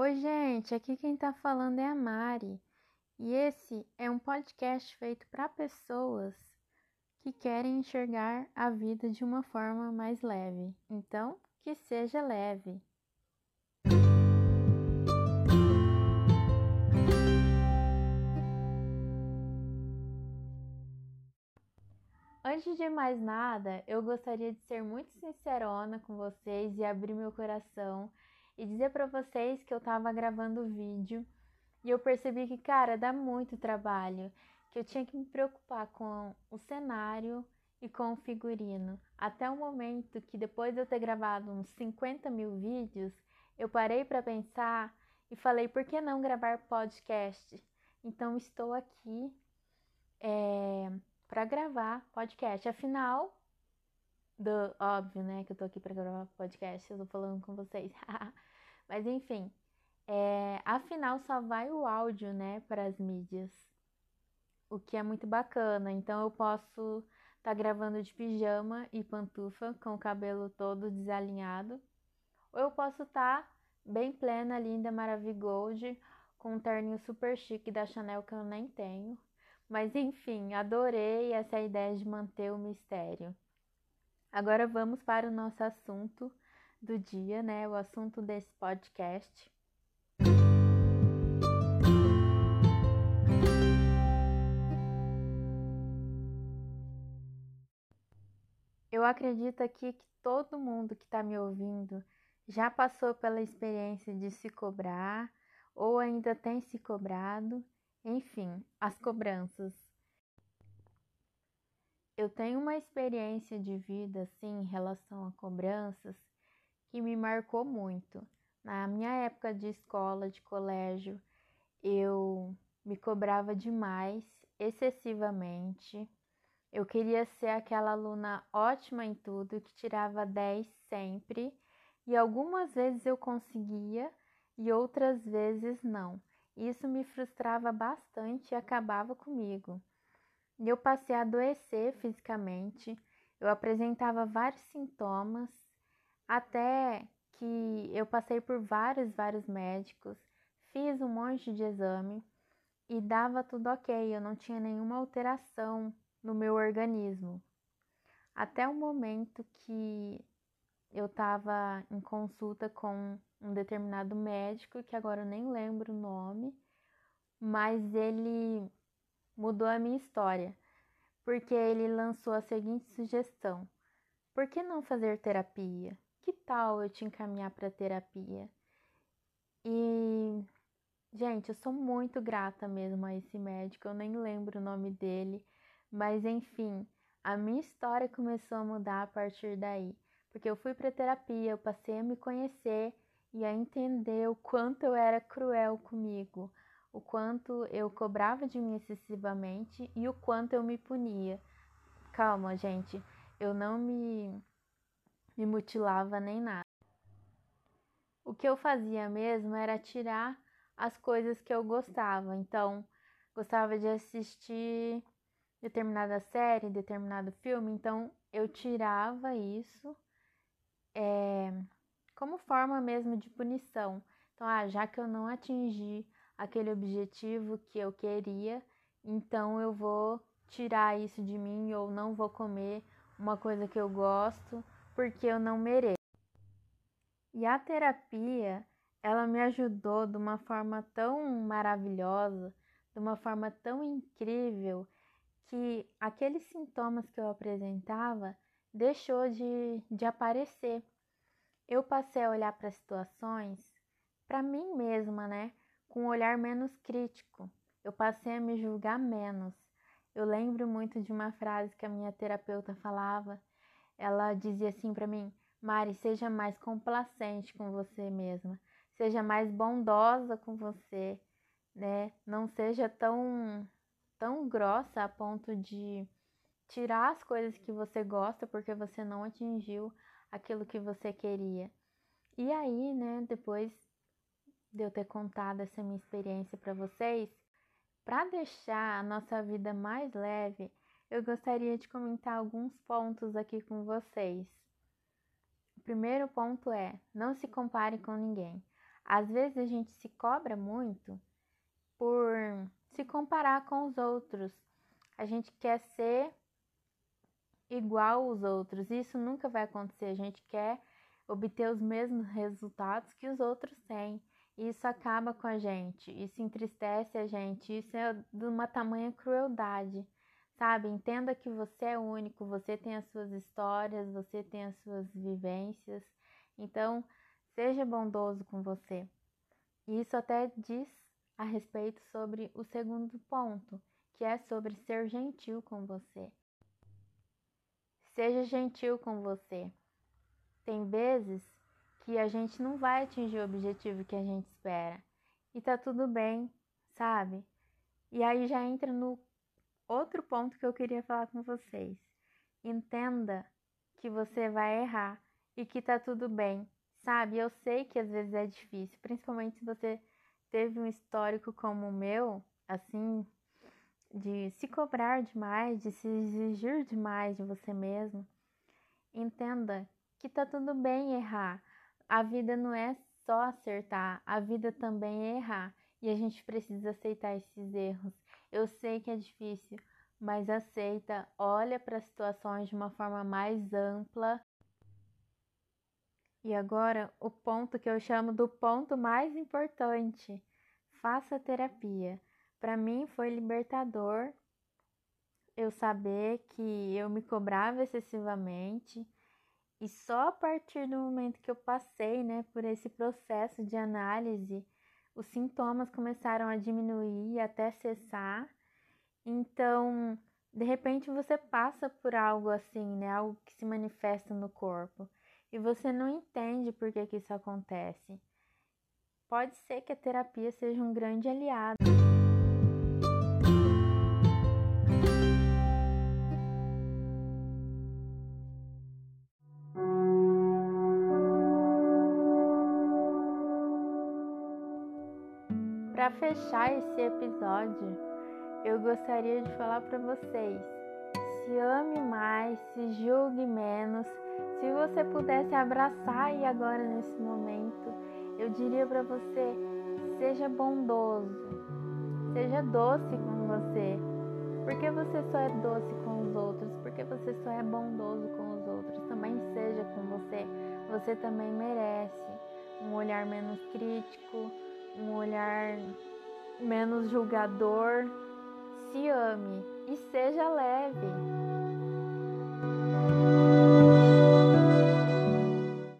Oi, gente, aqui quem tá falando é a Mari. E esse é um podcast feito para pessoas que querem enxergar a vida de uma forma mais leve. Então, que seja leve. Antes de mais nada, eu gostaria de ser muito sincerona com vocês e abrir meu coração e dizer para vocês que eu tava gravando o vídeo e eu percebi que, cara, dá muito trabalho, que eu tinha que me preocupar com o cenário e com o figurino. Até o momento que, depois de eu ter gravado uns 50 mil vídeos, eu parei para pensar e falei, por que não gravar podcast? Então, estou aqui. É para gravar podcast. Afinal, do óbvio, né, que eu tô aqui para gravar podcast, eu tô falando com vocês. Mas enfim, é, afinal só vai o áudio, né, para as mídias. O que é muito bacana. Então eu posso estar tá gravando de pijama e pantufa com o cabelo todo desalinhado, ou eu posso estar tá bem plena, linda, maravilhosa, com um terninho super chique da Chanel que eu nem tenho mas enfim, adorei essa ideia de manter o mistério. Agora vamos para o nosso assunto do dia, né? O assunto desse podcast. Eu acredito aqui que todo mundo que está me ouvindo já passou pela experiência de se cobrar ou ainda tem se cobrado enfim, as cobranças. Eu tenho uma experiência de vida, assim, em relação a cobranças, que me marcou muito. Na minha época de escola, de colégio, eu me cobrava demais, excessivamente. Eu queria ser aquela aluna ótima em tudo, que tirava 10 sempre, e algumas vezes eu conseguia e outras vezes não. Isso me frustrava bastante e acabava comigo. Eu passei a adoecer fisicamente, eu apresentava vários sintomas, até que eu passei por vários, vários médicos, fiz um monte de exame e dava tudo ok, eu não tinha nenhuma alteração no meu organismo. Até o momento que eu estava em consulta com um determinado médico, que agora eu nem lembro o nome, mas ele mudou a minha história, porque ele lançou a seguinte sugestão: por que não fazer terapia? Que tal eu te encaminhar para terapia? E, gente, eu sou muito grata mesmo a esse médico, eu nem lembro o nome dele, mas enfim, a minha história começou a mudar a partir daí, porque eu fui para terapia, eu passei a me conhecer e a entender o quanto eu era cruel comigo, o quanto eu cobrava de mim excessivamente e o quanto eu me punia. Calma, gente, eu não me, me mutilava nem nada. O que eu fazia mesmo era tirar as coisas que eu gostava. Então, gostava de assistir determinada série, determinado filme, então eu tirava isso. É, como forma mesmo de punição. Então, ah, já que eu não atingi aquele objetivo que eu queria, então eu vou tirar isso de mim ou não vou comer uma coisa que eu gosto porque eu não mereço. E a terapia, ela me ajudou de uma forma tão maravilhosa, de uma forma tão incrível, que aqueles sintomas que eu apresentava deixou de, de aparecer eu passei a olhar para situações, para mim mesma, né, com um olhar menos crítico. Eu passei a me julgar menos. Eu lembro muito de uma frase que a minha terapeuta falava. Ela dizia assim para mim: Mari, seja mais complacente com você mesma, seja mais bondosa com você, né? Não seja tão tão grossa a ponto de tirar as coisas que você gosta porque você não atingiu aquilo que você queria. E aí, né, depois de eu ter contado essa minha experiência para vocês, para deixar a nossa vida mais leve, eu gostaria de comentar alguns pontos aqui com vocês. O primeiro ponto é: não se compare com ninguém. Às vezes a gente se cobra muito por se comparar com os outros. A gente quer ser igual aos outros. Isso nunca vai acontecer. A gente quer obter os mesmos resultados que os outros têm. Isso acaba com a gente, isso entristece a gente, isso é de uma tamanha crueldade, sabe? Entenda que você é único, você tem as suas histórias, você tem as suas vivências. Então, seja bondoso com você. Isso até diz a respeito sobre o segundo ponto, que é sobre ser gentil com você. Seja gentil com você. Tem vezes que a gente não vai atingir o objetivo que a gente espera. E tá tudo bem, sabe? E aí já entra no outro ponto que eu queria falar com vocês. Entenda que você vai errar e que tá tudo bem, sabe? Eu sei que às vezes é difícil, principalmente se você teve um histórico como o meu, assim, de se cobrar demais, de se exigir demais de você mesmo, entenda que tá tudo bem errar. A vida não é só acertar, a vida também é errar e a gente precisa aceitar esses erros. Eu sei que é difícil, mas aceita, olha para as situações de uma forma mais ampla. E agora, o ponto que eu chamo do ponto mais importante: faça terapia. Para mim foi libertador eu saber que eu me cobrava excessivamente e só a partir do momento que eu passei, né, por esse processo de análise, os sintomas começaram a diminuir até cessar. Então, de repente você passa por algo assim, né, algo que se manifesta no corpo, e você não entende por que, que isso acontece. Pode ser que a terapia seja um grande aliado. Para fechar esse episódio, eu gostaria de falar para vocês: se ame mais, se julgue menos. Se você pudesse abraçar aí agora nesse momento, eu diria para você: seja bondoso, seja doce com você. Porque você só é doce com os outros, porque você só é bondoso com os outros, também seja com você. Você também merece um olhar menos crítico, um olhar menos julgador. Se ame e seja leve.